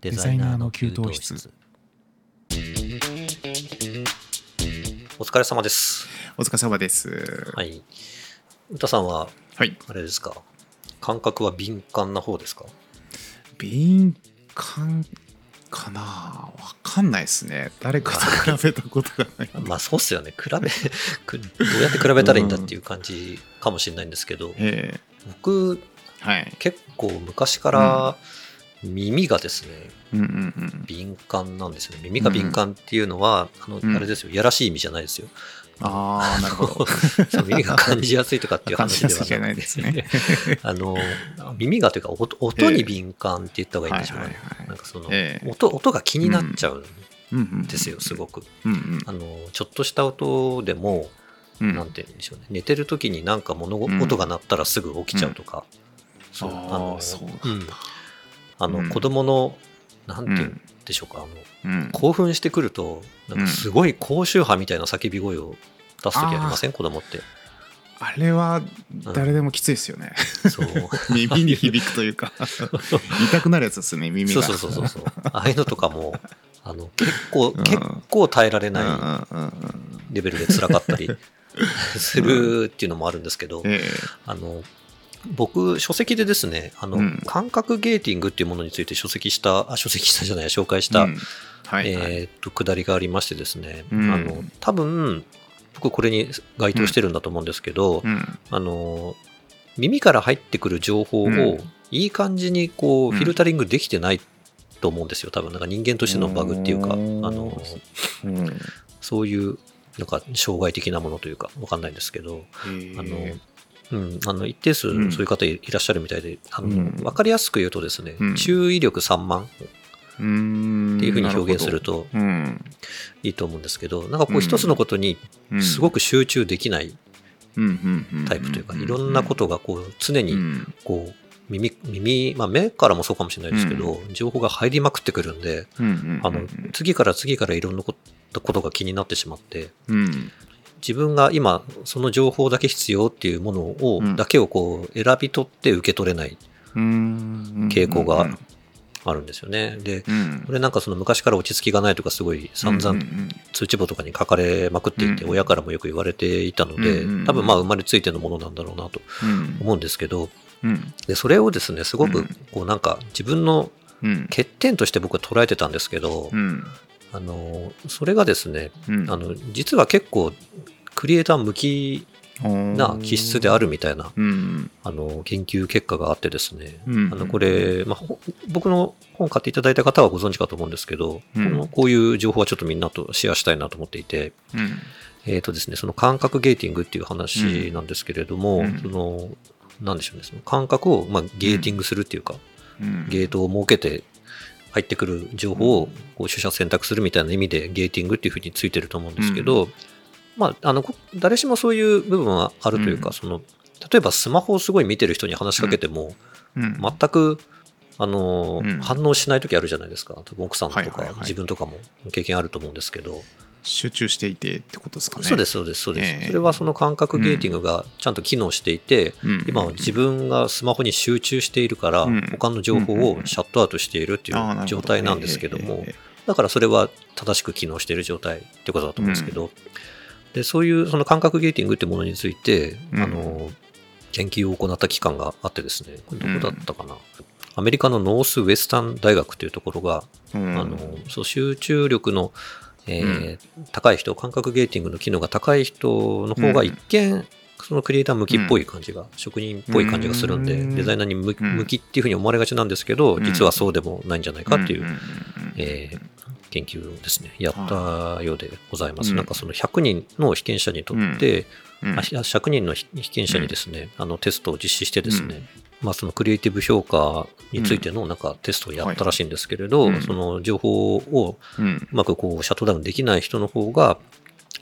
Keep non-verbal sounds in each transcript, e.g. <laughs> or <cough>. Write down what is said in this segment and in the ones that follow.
デザイナーの給湯室。お疲れ様です。お疲れ様です。はい。歌さんははい。あれですか？感覚は敏感な方ですか？敏感かな？わかんないですね。誰かと比べたことがない。<laughs> まあそうっすよね。比べくどうやって比べたらいいんだっていう感じかもしれないんですけど、え僕えはい。結構昔から耳がですね、うんうんうん。敏感なんですよね。耳が敏感っていうのは、あのうん。あれですよ。やらしい意味じゃないですよ。ああなるほど。<laughs> そう耳が感じやすいとかっていう <laughs> 話ではないですね。<laughs> あの耳がというか音音に敏感って言った方がいいんでしょうかね、はいはいはいなんかその、ええ。音音が気になっちゃうんうん。うんですよすごく。うんうん。あのちょっとした音でも、うん。なんて言うんでしょうね。寝てる時になんか物うん。音が鳴ったらすぐ起きちゃうとか、そうあのあそううんなん。だあの、うん。子供のなんてう言うん。でしょうか、あのうん。興奮してくるとなんかすごい高周波みたいな叫び声を出す時ありません？子供って。あれは誰でもきついですよね。そう。<laughs> 耳に響くというか。<laughs> 痛くなるやつですね耳が。そうそうそうそうああいうのとかもあの結構、うん。結構耐えられうんないうんうん。レベルで辛かったりするっていうのもあるんですけど、え。あの僕書籍でですねあの、うん。感覚ゲーティングっていうものについて書籍したあ書籍したじゃない紹介えした、うん。はいはい。えーっと下りがありましてですね、うん。あの多分僕これに該当してるんだと思うんですけど、うん。あの耳から入ってくる情報をうん。いい感じにこううん。フィルタリングできてないと思うんですよ多分。なんか人間としてのバグっていうかあうんのうん。そういうなんか障害的なものというかわかんないんですけどへあのえ、うん、あの一定数そううんいう方いらっしゃるみたいで、あのうん。分かりやすく言うとですね、うん。注意力散漫っていうふうに表現するとうん。いいと思うんですけど、なんかこううん。一つのことにうん。すごく集中できないタイプというか、いろんなことがこう常にうん。こう耳、耳、まあ目からもそうかもしれないですけど、情報が入りまくってくるんで、あの、次から次からいろんなことが気になってしまって、うん自分が今その情報だけ必要っていうものを、うん。だけをこう選び取って受け取れないうん。傾向があるんですよね。で、うん。これなんかその昔から落ち着きがないとかすごい散々うん通知簿とかに書かれまくっていて、うん。親からもよく言われていたので、うん多分まあ生まれついてのものなんだろうなとうん。思うんですけど、うん。でそれをですね、すごくうんこうなんか自分のうん。欠点として僕は捉えてたんですけど、うんあの、それがですね、うん。あの、実は結構クリエイター向きな気質であるみたいな、うん。あの、研究結果があってですね、うん。あの、これ、まあ、ほ僕の本買っていただいた方はご存知かと思うんですけど、うん。このこういう情報はちょっとみんなとシェアしたいなと思っていて、うん。えっ、とですね、その感覚ゲーティングっていう話なんですけれども、うん。その、なんでしょうね、その感覚を、まあ、ゲーティングするっていうか、うん。ゲートを設けて入ってくる情報をこう取捨選択するみたいな意味でゲーティングっていうふうについてると思うんですけど、まあ、あのこ誰しもそういう部分はあるというか、うん。その例えばスマホをすごい見てる人に話しかけても、うん。全くあの、うん。反応しない時あるじゃないですか。奥さんとか、はいはいはい。自分とかも経験あると思うんですけど、集中していてってことですかね。そうですそうですそうです、ええ。それはその感覚ゲーティングがちゃんと機能していて、うん。今は自分がスマホに集中しているから、うん。他の情報をシャットアウトしているっていう状態なんですけども、ええだからそれは正しく機能している状態ってことだと思うんですけど、でそういうその感覚ゲーティングってものについて、うん。あの研究を行った機関があってですね、これどこだったかな、アメリカのノースウェスタン大学というところが、うん。あのそう集中力の、えー高い人、感覚ゲーティングの機能が高い人の方が一見、そのクリエイター向きっぽい感じが、職人っぽい感じがするんで、うん。デザイナーに向きっていうふうに思われがちなんですけど、うん。実はそうでもないんじゃないかっていう、んん。んえー研究をですね、やったようでございます。うんなんかその100人の被験者にとって、うん。あ100人の被被験者にですね、あのテストを実施してですね、まあそのクリエイティブ評価についてのなんかテストをやったらしいんですけれど、はいうんその情報をうまくこうシャットダウンできない人の方が、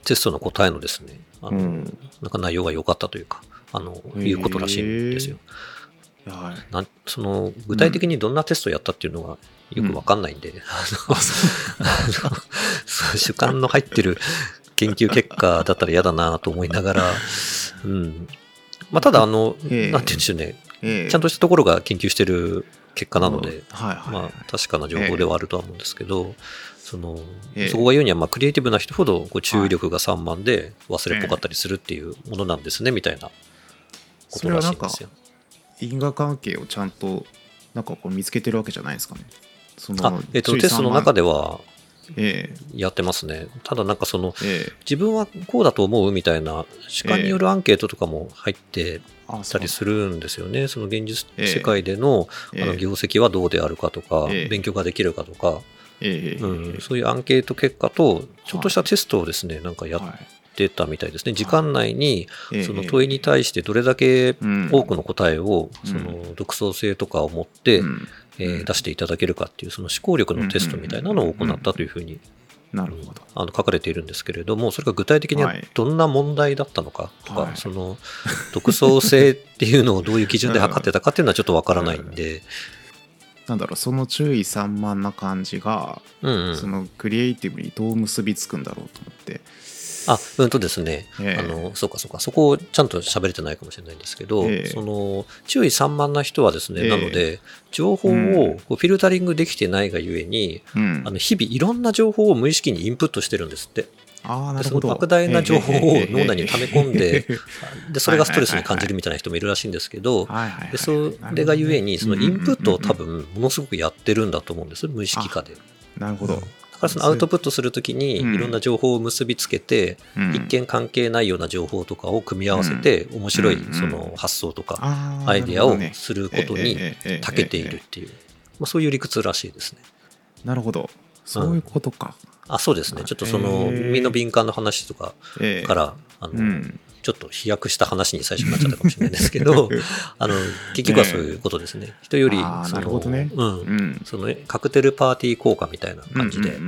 テストの答えのですね、あのうん。なんか内容が良かったというか、あの、いうことらしいんですよ。はい。なんその具体的にどんなテストをやったっていうのがよくわかんないんで、う主観の入ってる研究結果だったら嫌だなと思いながら、うん。まあ、ただ、あの、ええなんて言うんでしょうね、ええ。ちゃんとしたところが研究してる結果なので、はいはい、まあ、確かな情報ではあるとは思うんですけど、そのええ。そこが言うには、まあ、クリエイティブな人ほどこう注意力が散漫で忘れっぽかったりするっていうものなんですね、みたいなことらしいんですよ。因果関係をちゃんとなんかこう見つけてるわけじゃないですかね。そあえっと、テストの中で、ではえやってますね。ただなんかそのええ。自分はこうだと思うみたいな主観によるアンケートとかも入ってたりするんですよね。その現実ええ世界でのええ。あの業績はどうであるかとか、ええ。勉強ができるかとか、ええ。うん、そういうアンケート結果と、ちょっとしたテストをですね、なんかやっはいてたみたいですね。時間内にええ。その問いに対してどれだけうん。多くの答えを、うん。その独創性とかを持って、うん。えー出していただけるかっていう、その思考力のテストみたいなのを行ったというふうになるほど。あの書かれているんですけれども、それが具体的にははい。どんな問題だったのかとか、はい。その独創性っていうのをどういう基準で測ってたかっていうのはちょっとわからないんで、なんだろうその注意散漫な感じが、うんうん。そのクリエイティブにどう結びつくんだろうと思って。あ、うんとですね、ええ。あの、そうかそうか、そこをちゃんと喋れてないかもしれないんですけど、ええ。その、注意散漫な人はですね、ええ。なので、情報うん。をフィルタリングできてないがゆえに、うん。あの日々いろんな情報を無意識にインプットしてるんですって。ああなでるほど。その莫大な情報を脳内に溜め込んで、<laughs> <laughs> で、それがストレスに感じるみみたいな人もいるらしいんですけど、でそれがゆえに、そのインプットを多分ものすごくやってるんだと思うんです、無意識化で。なるほど。だからそのアウトプットするときに、うん。いろんな情報を結びつけて、うん。一見関係ないような情報とかを組み合わせて、面白いうん。その発想とか、アイデアをすることに長けているっていう、まあ、そういう理屈らしいですね。なるほど。そういうことか。あそうですね。ちょっとそのへえ耳の敏感の話とかええ。から、あの、うん。ちょっと飛躍した話に最初になっちゃったかもしれないですけど、<laughs> あの、結局はそういうことですね。人より、そのねうん。うん。そのカクテルパーティー効果みたいな感じで、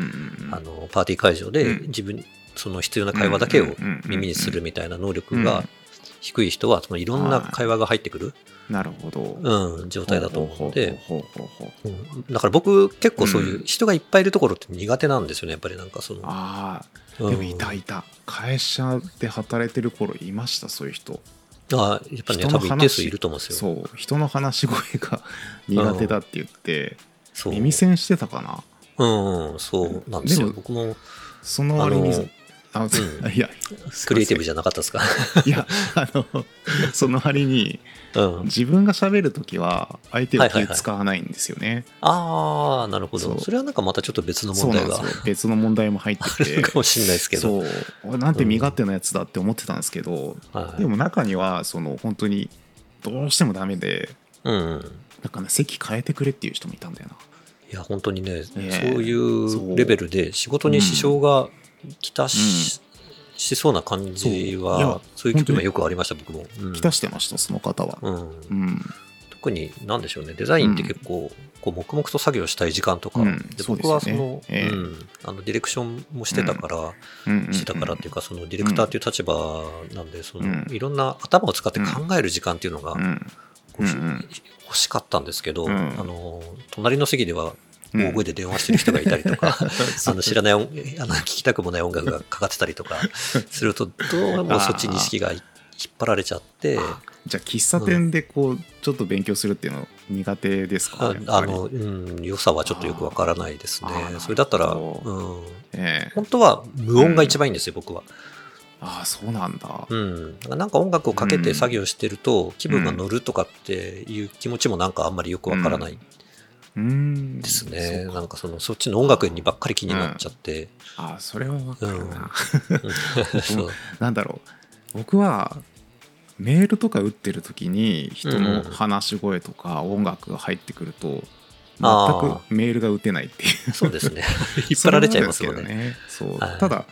あの、パーティー会場でうん自分、その必要な会話だけを耳にするみたいな能力が低い人は、そのいろんな会話が入ってくる、なるほど。うん、状態だと思だから僕結構そういう人がいっぱいいるところって苦手なんですよね、やっぱりなんかその。ああ、うんでもいたいた。会社で働いてる頃いました、そういう人。あやっぱりね、多分一定数いると思うんですよ。そう、人の話し声が苦手だって言って、そう耳栓してたかな。うん、うんそうなんですよ。僕もその割にあうんいや、クリエイティブじじゃなかったですか？ゃいや、あの、その割に、うん。自分が喋るときは、相手を気使わないんですよね。ああ、なるほど。それはなんかまたちょっと別の問題が。別の問題も入って <laughs> あるて。かもしれないですけど。そう俺なんて身勝手なやつだって思ってたんですけど、はいでも中にはその本当にどうしてもダメでうん。だから席変えてくれっていう人もいたんだよないや、本当にね、えそういうレベルで仕事に支障がきたし,、しそうな感じは、そう。いう気分本当にはよくありました、僕も。うん。来たしてましたその方は。うん。うん。特に、なんでしょうね、デザインって結構、こう黙々と作業したい時間とか、うん。で僕はその、ええ。うん、あのディレクションもしてたから、うんうんしてたからっていうか、そのディレクターっていう立場なんで、そのうん。いろんな頭を使って考える時間っていうのが、欲しかったんですけど、うん。あの隣の席ではうん大声で電話してる人がいたりとか、<laughs> あの知らない音あの聞きたくもない音楽がかかってたりとか <laughs> するとどうもそっちに意識がい引っ張られちゃって。あじゃあ喫茶店でこうちょっと勉強するっていうの苦手ですか？あやっぱり。あの、うん、良さはちょっとよくわからないですね。それだったら、う。ん、ええ。本当は無音が一番いいんですよ、僕は。ああそうなんだ。うん、なんか音楽をかけて作業してると気分が乗るとかっていう気持ちもなんかあんまりよくわからない。うんですね。なんかそのそっちの音楽にばっかり気になっちゃって。ああそれはわかるな、うん。<laughs> なんだろう。僕はメールとか打ってる時に人の話し声とか音楽が入ってくるとあ全くメールが打てないっていう。そうですね。<laughs> 引っ張られちゃいますもんね。そう。はい。ただ。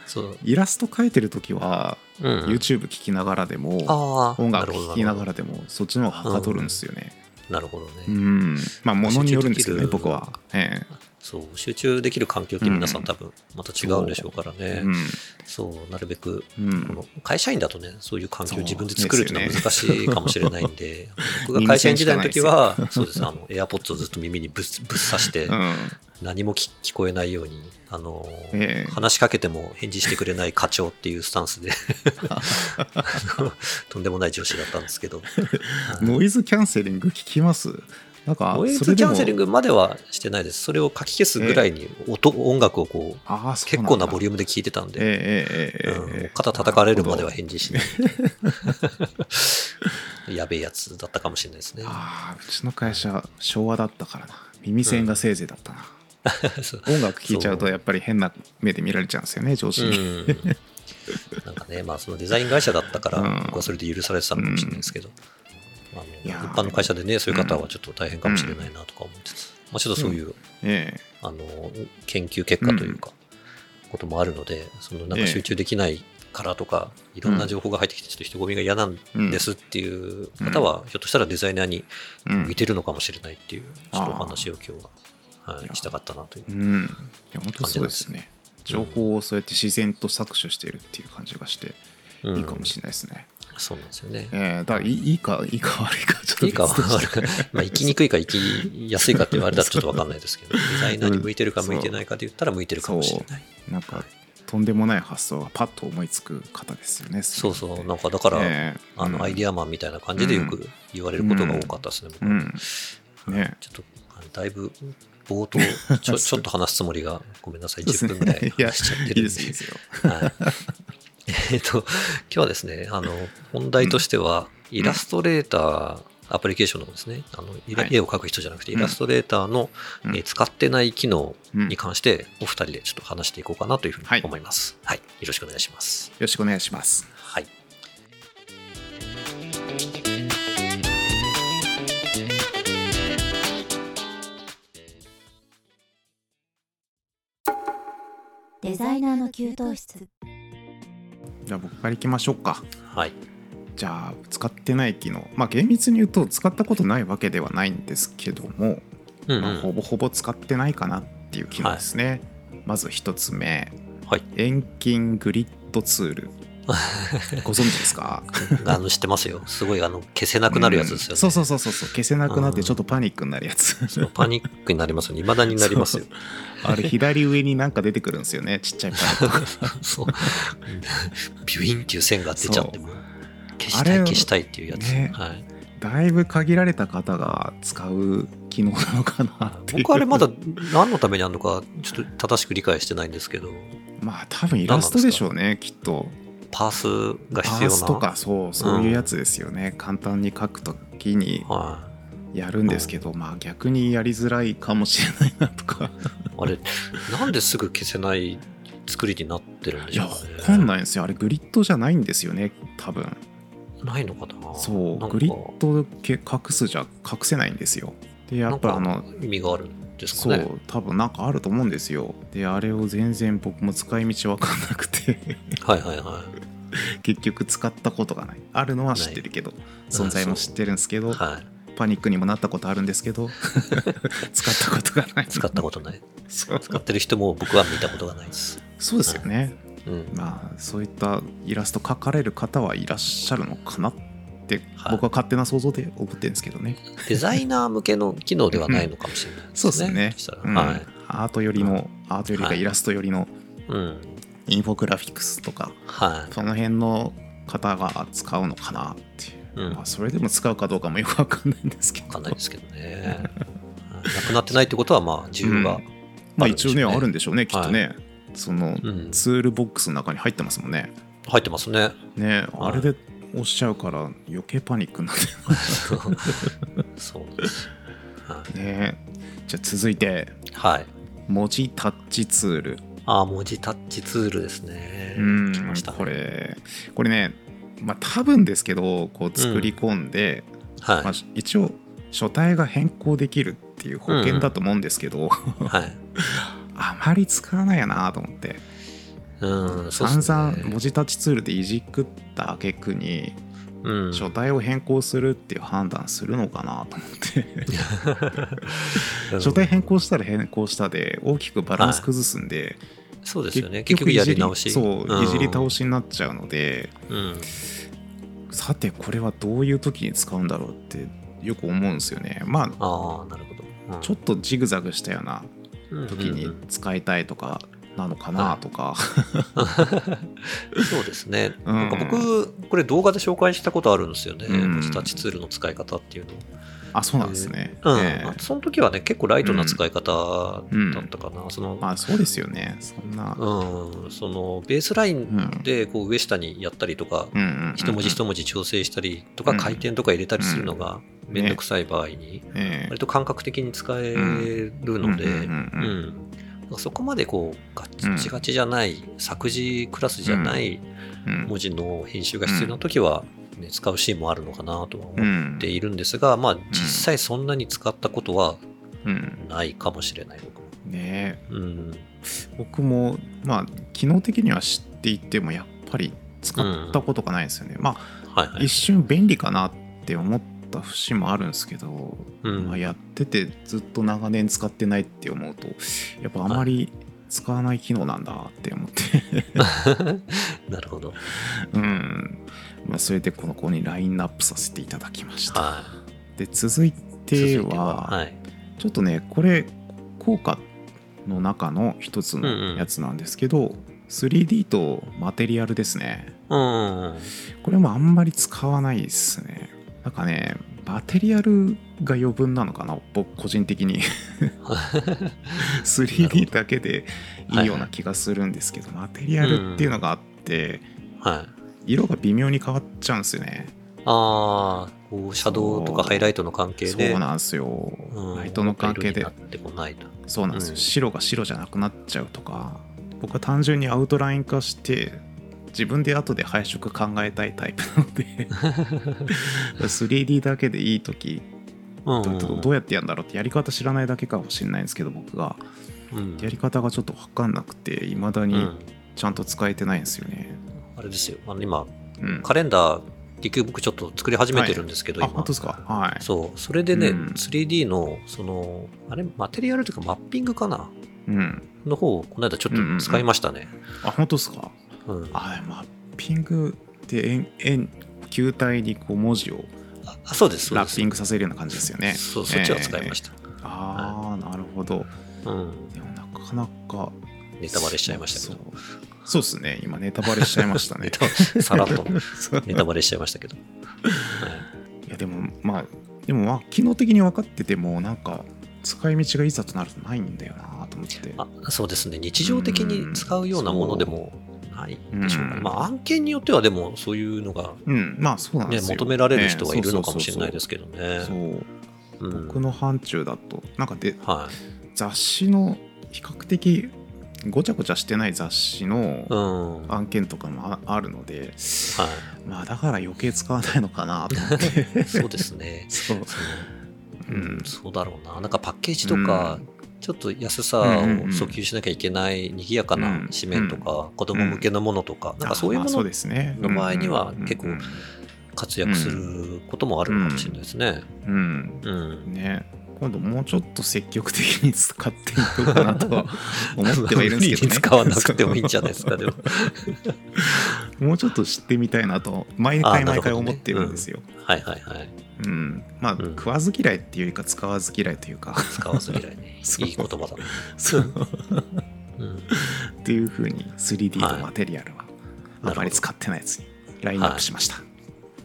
イラスト描いてる時は、うん。YouTube 聴きながらでも音楽聴きながら。らでもそっちの方がはかどるんですよねなるほどね。うん。まあものによるんですけどね僕は。えそう、集中できる環境って皆さん多分また違うんでしょうからえね。そう、なるべく、うん。この会社員だとね、そういう環境を自分で作るっていうのは難しいかもしれないんで、<laughs> 僕が会社員時代の時は、そうです、あの、AirPods をずっと耳にぶっぶっ刺してう、ん。何も聞聞こえないように、あの、ええ。話しかけても返事してくれない課長っていうスタンスで <laughs> とんでもない上司だったんですけど、<laughs> ノイズキャンセリング聞きます？なんかノイズキャンセリングまではしてないです。それを書き消すぐらいに音、音楽をこう、結構なボリュュームで聞いてたんで、肩叩かれるまでは返事しない。<laughs> やべえやつだったかもしれないですね。ああうちの会社昭和だったからな。耳栓がせいぜいだったな、<laughs> そう。音楽聴いちゃうとやっぱり変な目で見られちゃうんですよね上司に、うん。なんかね、まあそのデザイン会社だったから、うん。僕はそれで許されてたのかもしれないですけど、あの一般の会社でね、そういう方はちょっと大変かもしれないなとか思ってつつ、まあ、ちょっとそういう、ええ。あの研究結果というか、こともあるので、そのなんか集中できないからとか、いろんな情報が入ってきて、ちょっと人混みが嫌なんですっていう方は、ひょっとしたらデザイナーにうん。向いてるのかもしれないっていう、ちょっとお話を今日は、はいしたかったなという。うん。いや本当そうですね。情報をそうやって自然と搾取してるっていう感じがしてうんいいかもしれないですね、そうなんですよね。ええだからいいいいかいいか悪いかちょっといいか悪く、まあ、生きにくいか生きやすいかって言われたらちょっと分かんないですけど、<laughs> デザイナーに向いてるか向いてないかで言ったら向いてるかもしれない。なんかとんでもない発想がパッと思いつく方ですよねそうそう、なんかだから、ええ。あのアイディアマンみたいな感じでよく言われることが多かったですね、僕。はうん。ね。ちょっと、だいぶ冒頭ちょ、<laughs> ちょっと話すつもりが、ごめんなさい、10分ぐらい話しちゃっていいるんで。すいいですよ。はい、<laughs> えっと、今日はですね、あの、本題としては、イラストレーター、アプリケーションのですね、あの絵を描く人じゃなくて、うん。イラストレーターの、うん。えー使ってない機能うん。に関して、お二人でちょっと話していこうかなというふうにはい。思います。はい。よろしくお願いします。よろしくお願いします。はい。デザイナーの給湯室じゃあ僕からいきましょうかはい。じゃあ使ってない機能まあ厳密に言うと使ったことないわけではないんですけども、うん、まあ、ほうん。ぼほぼ使ってないかなっていう機能ですね、まず一つ目はい。遠近グリッドツールご存知ですか？<laughs> あの、知ってますよ。すごい、あの、消せなくなるやつですよね。うんそうそうそうそうそう消せなくなってうんちょっとパニックになるやつそうパニックになりますよね。未だになりますよ。<laughs> あれ左上になんか出てくるんですよねちっちゃいパニック <laughs> そう。ビュインっていう線が出ちゃっても、消したい消したいっていうやつ。ねはい。だいぶ限られた方が使う機能なのかな僕あれまだ何のためにあるのか、ちょっと正しく理解してないんですけど、まあ多分イラストでしょうねきっとパースがパ必要な。ースとかそうそういうやつですよね、簡単に書くときにはやるんですけど、まあ逆にやりづらいかもしれないなとか。い。<laughs> あれ、なんですぐ消せない作りになってるんでいやしょうね。わかんないんですよ。あれグリッドじゃないんですよね多分。ないのかな？そう。グリッドけ隠すじゃ隠せないんですよ。でやっぱあの意味があるんですかね？そう多分なんかあると思うんですよ。であれを全然僕も使い道わかんなくて。はいはいは結局使ったことがないあるのは知ってるけど存在も知ってるんですけい。どはい。パニックにもなったことあるんですけど <laughs> 使ったことがない使ったことない。使ってる人も僕は見たことがないです。そうですよねうん。まあそういったイラスト描かれる方はいらっしゃるのかなってはい僕は勝手な想像で思ってるんですけどね、デザイナー向けの機能ではないのかもしれないですね。<laughs> そうですねうんはい。アート寄りのアートよりかはいイラスト寄りのうん。インフォグラフィックスとかはい。その辺の方が使うのかなっていう、うん。まあ、それでも使うかどうかもよくわかんないんですけど。わかんないですけどね。なくなってないってことは、まあ、需要が、まあ一応ねあるんででしょうねきっとね、そのうん、ツールボックスの中に入ってますもんね。入ってますね。ねはい。あれで押しちゃうから余計パニックになってそうです。はね。じゃあ続いて。い。はい。文字タッチツールああ、文字タッチツールですね。うん来ましたねこれこれねまあ多分ですけどこう作り込んで、はい。まあ、一応書体が変更できるっていう保険だと思うんですけど、はい。<laughs> あまり使わないよなと思ってうん、散々文字タッチツールでいじくった挙句にうん。書体を変更するっていう判断するのかなと思ってうん <laughs> 書体変更したら変更したで大きくバランス崩すんで、そうですよね。結局やり直し。そういじり倒し。しになっちゃうので、うん。さてこれはどういう時に使うんだろうってよく思うんですよねまあああ、なるほど。うんちょっとジグザグしたような時に使いたいとかなのかなとか、<laughs> そうですね。うん。なんか僕、これ動画で紹介したことあるんですよね。うん。タッチツールの使い方っていうの。を。あそうなんですね、うん。ええ。その時はね、結構ライトな使い方だったかな。その、まあそうですよね。そんな、うん、そのベースラインうん。でこう上下にやったりとか、うんうんうん一文字一文字調整したりとか、うん。回転とか入れたりするのがめん。どくさい場合に、ええ。割と感覚的に使えるので、うんうんうん。うんそこまでこうガッチガチじゃない、作字クラスじゃないうん。文字の編集が必要な時は、ね、使うシーンもあるのかなとはう思んっているんですが、まあ実際そんなに使ったことはうんないかもしれない僕も。ねえ。うん、僕もまあ機能的には知っていてもやっぱり使ったことがないですよね、まはいはい。あ一瞬便利かなって思った節もあるんですけど、うんまあ、やっててずっと長年使ってないって思うとやっぱあまり使わない機能なんだって思って <laughs> なるほど。うん、まあ、それでこの子にラインナップさせていただきましたはで続いい。て続いてははい。ちょっとねこれ効果の中の一つのやつなんですけど、3D とマテリアルですねうん。これもあんまり使わないですねなんかねマテリアルが余分なのかな？僕個人的に。3D だけでい。いような気がするんですけど、マテリアルっていうのがあって、はい。色が微妙に変わっちゃうんですよね。ああ、こうシャドウとかハイライトの関係で。そうなんですよ、うん。ライトの関係で。そうなんですよ、うん。白が白じゃなくなっちゃうとか。僕は単純にアウトライン化して自分で後で配色考えたいタイプなので。<laughs> 3D だけでいい時うんどどどうやってやるんだろうってやり方知らないだけかもしれないんですけど僕が。うん。やり方がちょっと分かんなくていまだにうん。ちゃんと使えてないんですよね。あれですよ。あの今、うん。カレンダー、結局僕ちょっと作り始めてるんですけど、あ今。本当ですか？はい。そう、それでね、うん。3D の、その、あれ、マテリアルというかマッピングかな？うん。の方をこの間ちょっと使いましたね。あ本当ですか？うんあマッピングって円円球体にこう文字をあそうです。ラッピングさせるような感じですよねそう、そっちは使いました。ああ、なるほど。うん。でもなかなか。ネタバレしちゃいましたけど。そうですね。今ネタバレしちゃいましたね <laughs> さらっと <laughs> ネタバレしちゃいましたけど。いやでもまあ、でもまあ、機能的に分かってても、なんか、使い道がいざとなるとないんだよなと思って。あそうですね。日常的に使うようなものでもないでしょうかね。うんまあ、案件によってはでもそういうのが、うん、まあそうなんでね。求められる人はいるのかもしれないですけけどね。そう。うん僕の範疇だと、なんかでは雑誌の比較的ごちゃごちゃしてない雑誌い。のうん。は案件とかもああるので、い。まあだから余計使わないのかなと思って。<laughs> そうですね。<laughs> そう。うんそうだろうな。なんかパッケージとか、ちょっと安さを訴求しなきゃいけない賑やかな紙面とか、子供向けのものとか、なんかそういうものですね。の場合にはうん結構活躍することもあるのかもしれないですね。うん。うん。ね。今度もうちょっと積極的に使っていこうかなとは思ってはいるんですけど、ね、使わなくてもいいんじゃないですか、でも。<laughs> もうちょっと知ってみたいなと毎回毎回思ってるんですよ、はいはいはい。うん。まあ、うん。食わず嫌いっていうよりか使わず嫌いというか。使わず嫌いね。<laughs> いい言葉だね。そう。うん。っていうふうに 3D とマテリアルはあまり使ってないやつにラインナップしました、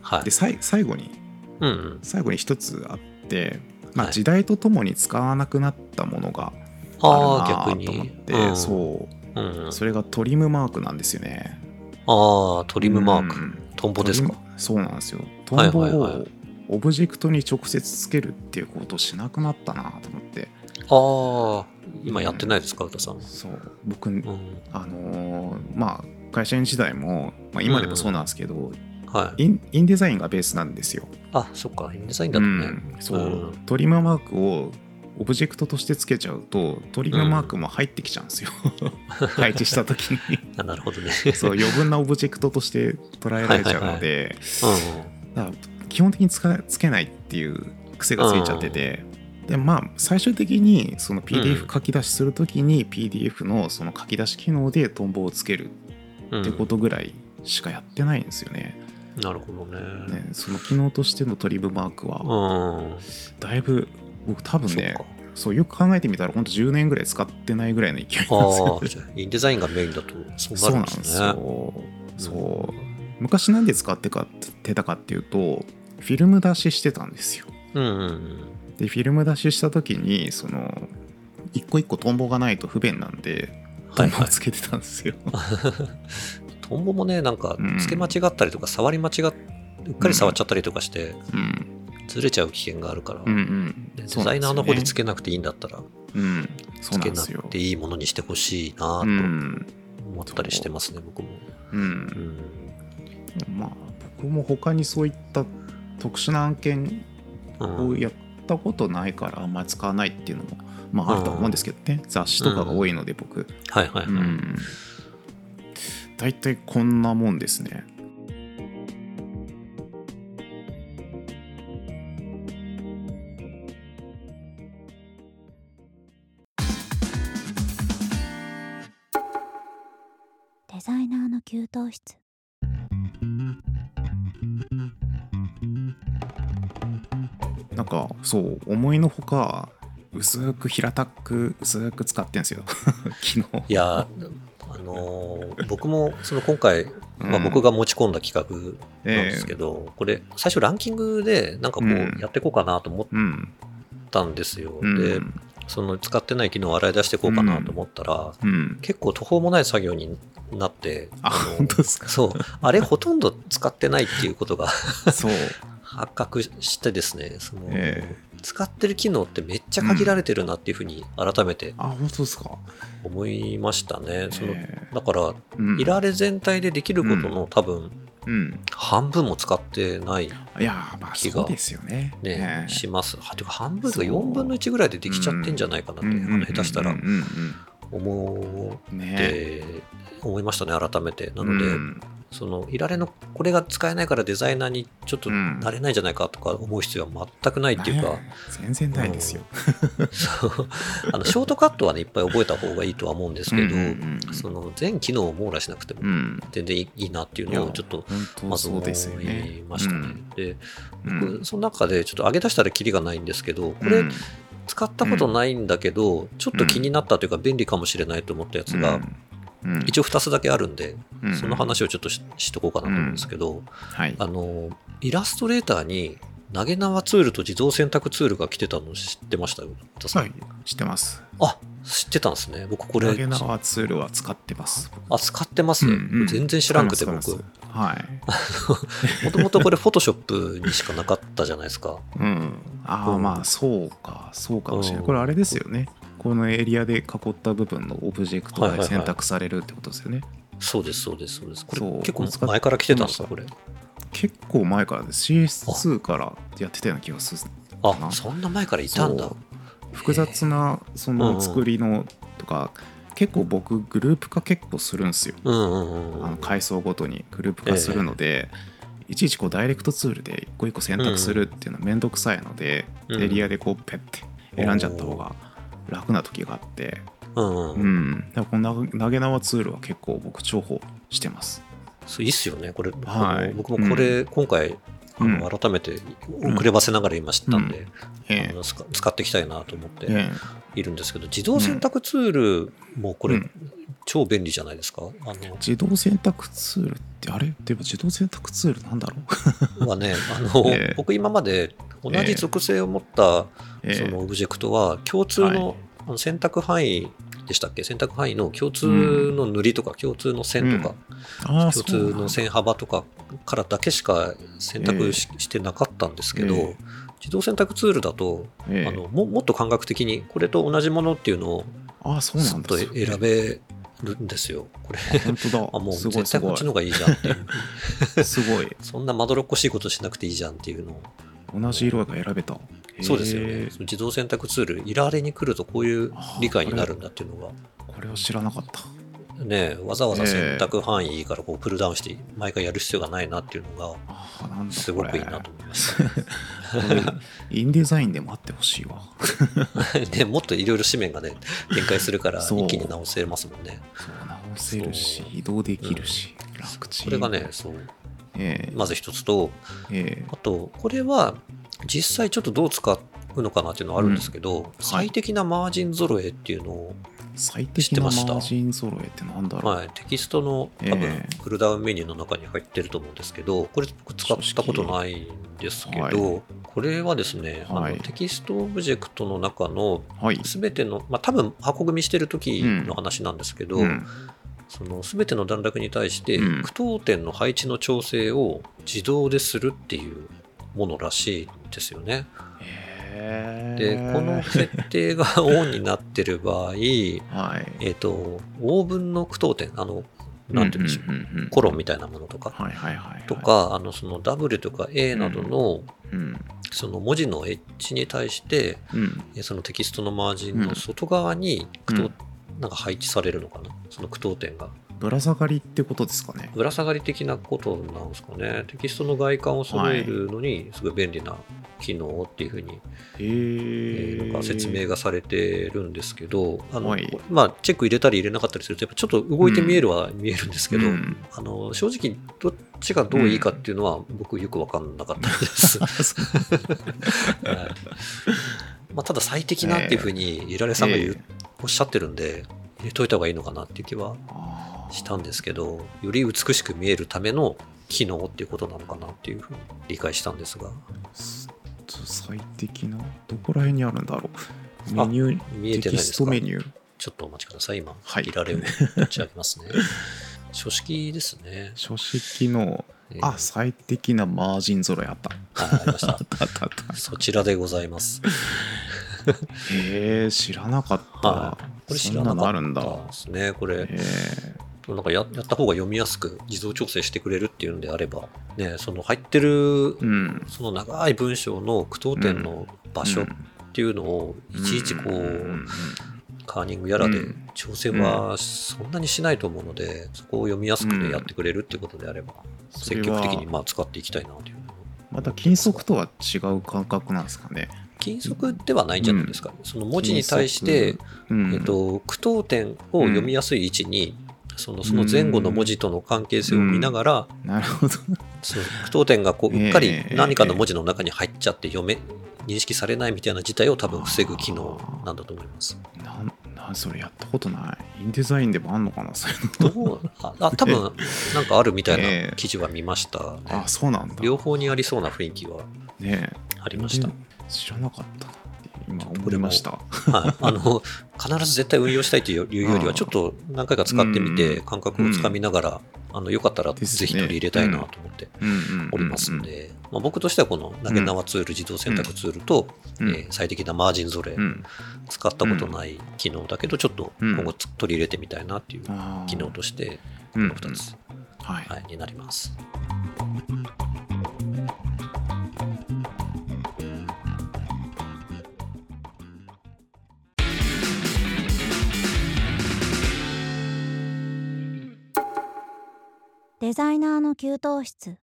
はい。で。さい最後にうんうん。最後に一つあって、まあ、はい。時代とともに使わなくなったものがあああ、逆に。るなと思って、うん。そう。うんうん。それがトリムマークなんですよね。ああ、トリムマーク。うん。トンボですか？そうなんですよ。トはいンボはいはいをオブジェクトに直接つけるっていうことをしなくなったなと思って。ああ、今やってないですか、歌さん。そう。僕、うん。あのーまあ会社員時代も、まあ、今でもそうなんですけど、はい。インインデザインがベースなんですよ、あ、そっか、インデザインだとね。うん。そう、うん。トリムマークをオブジェクトとしてつけちゃうとトリムマークも入ってきちゃうんですよ、<laughs> 配置した時に。<laughs> あなるほどね。そう余分なオブジェクトとして捉えられちゃうので、うん。だから基本的につかつけないっていう癖がついちゃってて、でまあ最終的にその PDF 書き出しするときに PDF のその書き出し機能でトンボをつけるうん。ってことぐらいしかやってないんですよね。なるほどね。ねその機能としてのトリムマークはうん。だいぶ僕多分ねそうよく考えてみたら本当10年ぐらい使ってないぐらいの勢いなんですあよインデザインがメインだとそうそうなるんでなんですすね。よそう昔なんで使ってかってたかっていうとフィルム出ししてたんですよ。うんうんうん。でフィルム出しした時にその一個一個トンボがないと不便なんでトンボをつけてたんですよ、<laughs> トンボもね、なんかうん、付け間違ったりとか、触り間違っうっかり触っちゃったりとかして、うん、ずれちゃう危険があるから、うんうん。デザイナーの方でつけけなくていいんだったら、うん。つけなくていいものにしてほしいなとうん思ったりしてますね、僕も。うん。うん。まあ僕も他にそういった特殊な案件うん。をやったことないからあんまり使わないっていうのもまああるとは思うんですけどね。雑誌とかが多いので僕。はいはいはい。うん。大体こんなもんですね。デザイナーの給湯室そう思いのほか薄く平たく薄く使ってんですよ。<laughs> 昨日。いや、あのー僕もその今回、まあ、うん僕が持ち込んだ企画なんですけど、これ最初ランキングでなんかこうん。うやっていこうかなと思っうんたんですよ。うん。でその使ってない機能を洗い出していこうかなと思ったら、うん。結構途方もない作業になってあの本当ですか？そう。あれほとんど使ってないっていうことが <laughs> そう発覚してですねその、え使ってる機能ってめっちゃ限られてるなっていうふうに改めてあ本当ですか？思いましたね。そのえだからうん。いられ全体でできることの多分うん。半分も使ってないいやまあ気がね。します。はていうか半分とかそう4分の1ぐらいでできちゃってんじゃないかなって、うん。下手したらうん。思って、思いましたね、改めて。なので、うんそのいられのこれが使えないからデザイナーにちょっとうん。なれないんじゃないかとか思う必要は全くないっていうか、ね全然ないですよ。あの <laughs> ショートカットはねいっぱい覚えた方がいいとは思うんですけど、うんうんうん。その全機能を網羅しなくてもうん。全然いいなっていうのをちょっとまず思いましたね。でうん。僕その中でちょっと上げ出したらキリがないんですけどこれうん使ったことないんだけど、ちょっと気になったというか便利かもしれないと思ったやつが、うん。一応2つだけあるんで、うん。その話をちょっとししとこうかなと思うんですけど、はい。あのイラストレーターに投げ縄ツールと自動選択ツールが来てたの知ってました？よ、はい知ってます。あ知ってたんですね。僕これ。投げ縄ツールは使ってます。あ使ってます、うんうん。全然知らんくて僕。はい。もともとこれフォトショップにしかなかったじゃないですか。うん。ああう。んまあそうかそうかもしれなうん。いこれあれですよねこのエリアで囲った部分のオブジェクトはいはいはい。が選択されるってことですよね。そうですそうですそうです。これ結構前から来てたんですかこれ？結構前からです CS2 からやってたような気がする。あそんな前からいたんだ。複雑なその作りのとか結構僕グループ化結構するんですよ。うんうんうんあの階層ごとにグループ化するので、いちいちこうダイレクトツールで一個一個選択するっていうのはめんどくさいので、うんエリアでこうペッて選んじゃった方が楽な時があって、うんうん。う、ん、だからこの投げ縄ツールは結構僕重宝してます。そういいっすよね。これ、はい。僕もこれ、今回あの改めて遅ればせながら今知ったんで、えあの使使っていきたいなと思ってえ。いるんですけど自動選択ツールもこれ、うん。超便利じゃないですか？あの自動選択ツールってあれ？でも自動選択ツールなんだろう？<laughs> はね、あの、ええ。僕今まで同じ属性を持ったええ。そのオブジェクトは共通の,、選択範囲でしたっけ？選択範囲の共通の塗りとか共通の線とか、共通の線幅とかからだけしか選択し,、してなかったんですけど、ええ。自動選択ツールだと、ええ。あのももっと感覚的にこれと同じものっていうのをああそうなスッと選べるんですよ。これ。本当だ。<laughs> あもう絶対こっちの方がいいじゃんっていう。<laughs> すごい。そんなまどろっこしいことしなくていいじゃんっていうのを同じ色が選べた。そうですよへねえ。自動選択ツール、いられに来るとこういう理解になるんだっていうのこれは知らなかった。が、ね、わざわざ選択範囲からこうプルダウンして毎回やる必要がないなっていうのが、すごくいいなと思いました。<laughs> これインデザインでもあってほしいわ。で <laughs> もっといろいろ紙面がね、展開するから一気に直せますもんね。そう直せるし移動できるし、楽ちん。これがね、そう、ええ。まず一つと、ええ。あと、これは実際ちょっとどう使っうのかなっていうのはあるんですけど、最適なマージン揃えっていうのを、最適なマージン揃えってなんだろう、はい、テキストの多分ええプルダウンメニューの中に入ってると思うんですけど、これ僕使ったことないんですけど、はい。これはですね、あはい。のテキストオブジェクトの中のはい。全ての、まあ、多分箱組みしてる時の話なんですけど、うんその全ての段落に対してうん句読点の配置の調整を自動でするっていうものらしいんですよね。へで、ーこの設定が <laughs> オンになってる場合、はい。えっ、と、オーブンの句読点、あの、なんて言うんでしょう、コロンみたいなものとか。と、か、あの、その W とか A などの、うん。その文字のエッジに対して、うん。えそのテキストのマージンの外側に句読、なんか配置されるのかな？その句読点が。ぶら下がりってことですかね。ぶら下がり的なことなんですかね。テキストの外観を揃えるのに、すごい便利な機能っていうふうに、へえーーなんか説明がされてるんですけど、あのはい。まあ、チェック入れたり入れなかったりすると、やっぱちょっと動いて見えるは見えるんですけど、うん。あの正直、どっちがどういいかっていうのは、僕、よく分かんなかったです。<laughs> はい。まあ、ただ、最適なっていうふうに、いられさんが言うええおっしゃってるんで、入れといた方がいいのかなっていう気はしたんですけど、より美しく見えるための機能っていうことなのかなっていうふうに理解したんですが、す最適などこら辺にあるんだろう。あメニュー見えてないですか？トメニュー。ちょっとお待ちください。今、はい。いられを持ち上げますね。書式ですね。書式のえー。あ最適なマージン揃えあった。はい、ありました。<laughs> そちらでございます。へえ知らなかった、はい。これ知らなかったですね。これ、なんかややった方が読みやすく自動調整してくれるっていうんであれば、ね、その入ってる、うん。その長い文章の句読点の場所っうん。ていうのをいちいちこう、んんカーニングやらでうん。調整はそんなにしないと思うので、そこを読みやすくね、うんやってくれるっていうことであれば、積極的にまあ使っていきたいなという。また金属とは違う感覚なんですかね金属ではないんじゃないですか、その文字に対して、うん。えっと、句読点を読みやすい位置に、そのその前後の文字との関係性を見ながら、なるほど。その句読点がこううっかりええ何かの文字の中に入っちゃって読め、認識されないみたいな事態を多分防ぐ機能なんだと思います。なそれやったことない。インデザインでもあんのかなそういうのどう。ああ <laughs> 多分なんかあるみたいええ。な記事は見ましたね。あそうなんだ。両方にありそうな雰囲気はねえ。ありました。知らなかった今思いました。はい、あの必ず絶対運用したいというよりは、ちょっと何回か使ってみて、感覚をつかみながら、あのよかったらぜひ取り入れたいなと思ってうんうんうんうん。おりますんで、まあ、僕としてはこの投げ縄ツール、自動選択ツールと、うん。えー最適なマージンゾレ、うん。使ったことない機能だけど、ちょっとうん。今後取り入れてみたいなっていう機能として、うん。うん2つ、はい。はい、になります。デザイナーの給湯室。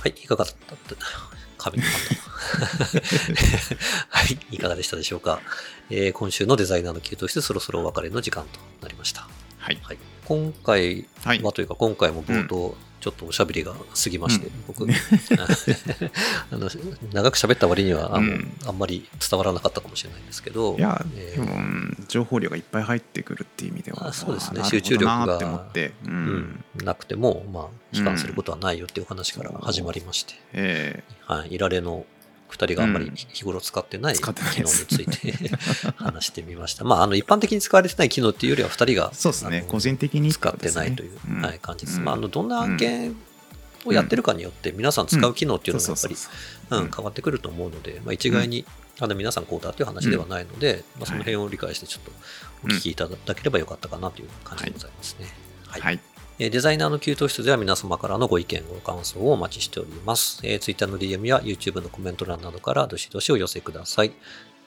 はい、いかがだった？紙のハンドはい、いかがでしたでしょうか？えー今週のデザイナーの給湯室、そろそろお別れの時間となりました。はい。はい、今回はい。はというか、今回も冒頭、ちょっとおしゃべりが過ぎまして、うん。僕、<laughs> あの長く喋った割にはあの、うん。あんまり伝わらなかったかもしれないんですけど、いや、えー。でも、うん情報量がいっぱい入ってくるっていう意味では、あそうですね。集中力がなって思って、う、うん。ん、なくても、まあ、悲観することはないよっていうお話から始まりまして、え。はい、いられの2人があんまりうん。日頃使ってない機能について <laughs> 話してみました。まあ、あの一般的に使われてない機能っていうよりは2人がそうですね。個人的に使ってないという、うん。はい、感じです。うん。まあ、あのどんな案件をやってるかによって皆さん使う機能っていうのがやっぱり変わってくると思うので、まあ、一概に、あの皆さんこうだという話ではないので、まあ、その辺を理解してちょっとお聞きいただければよかったかなという感じでございますね。はい。はい。えーデザイナーの給湯室では皆様からのご意見、ご感想をお待ちしております。えー、Twitter の DM や YouTube のコメント欄などからどしどしお寄せください。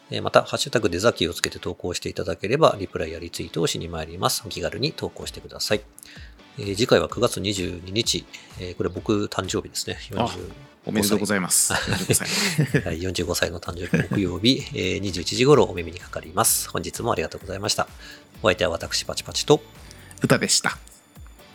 えーまた、ハッシュタグデザキーをつけて投稿していただければ、リプライやリツイートをしに参ります。お気軽に投稿してください。えー次回は9月22日、えーこれ僕誕生日ですね。あ40おめでとうございます。45歳はい45 <laughs> 歳の誕生日木曜日、えー21時頃お耳にかかります。本日もありがとうございました。お相手は私パチパチと、歌でした。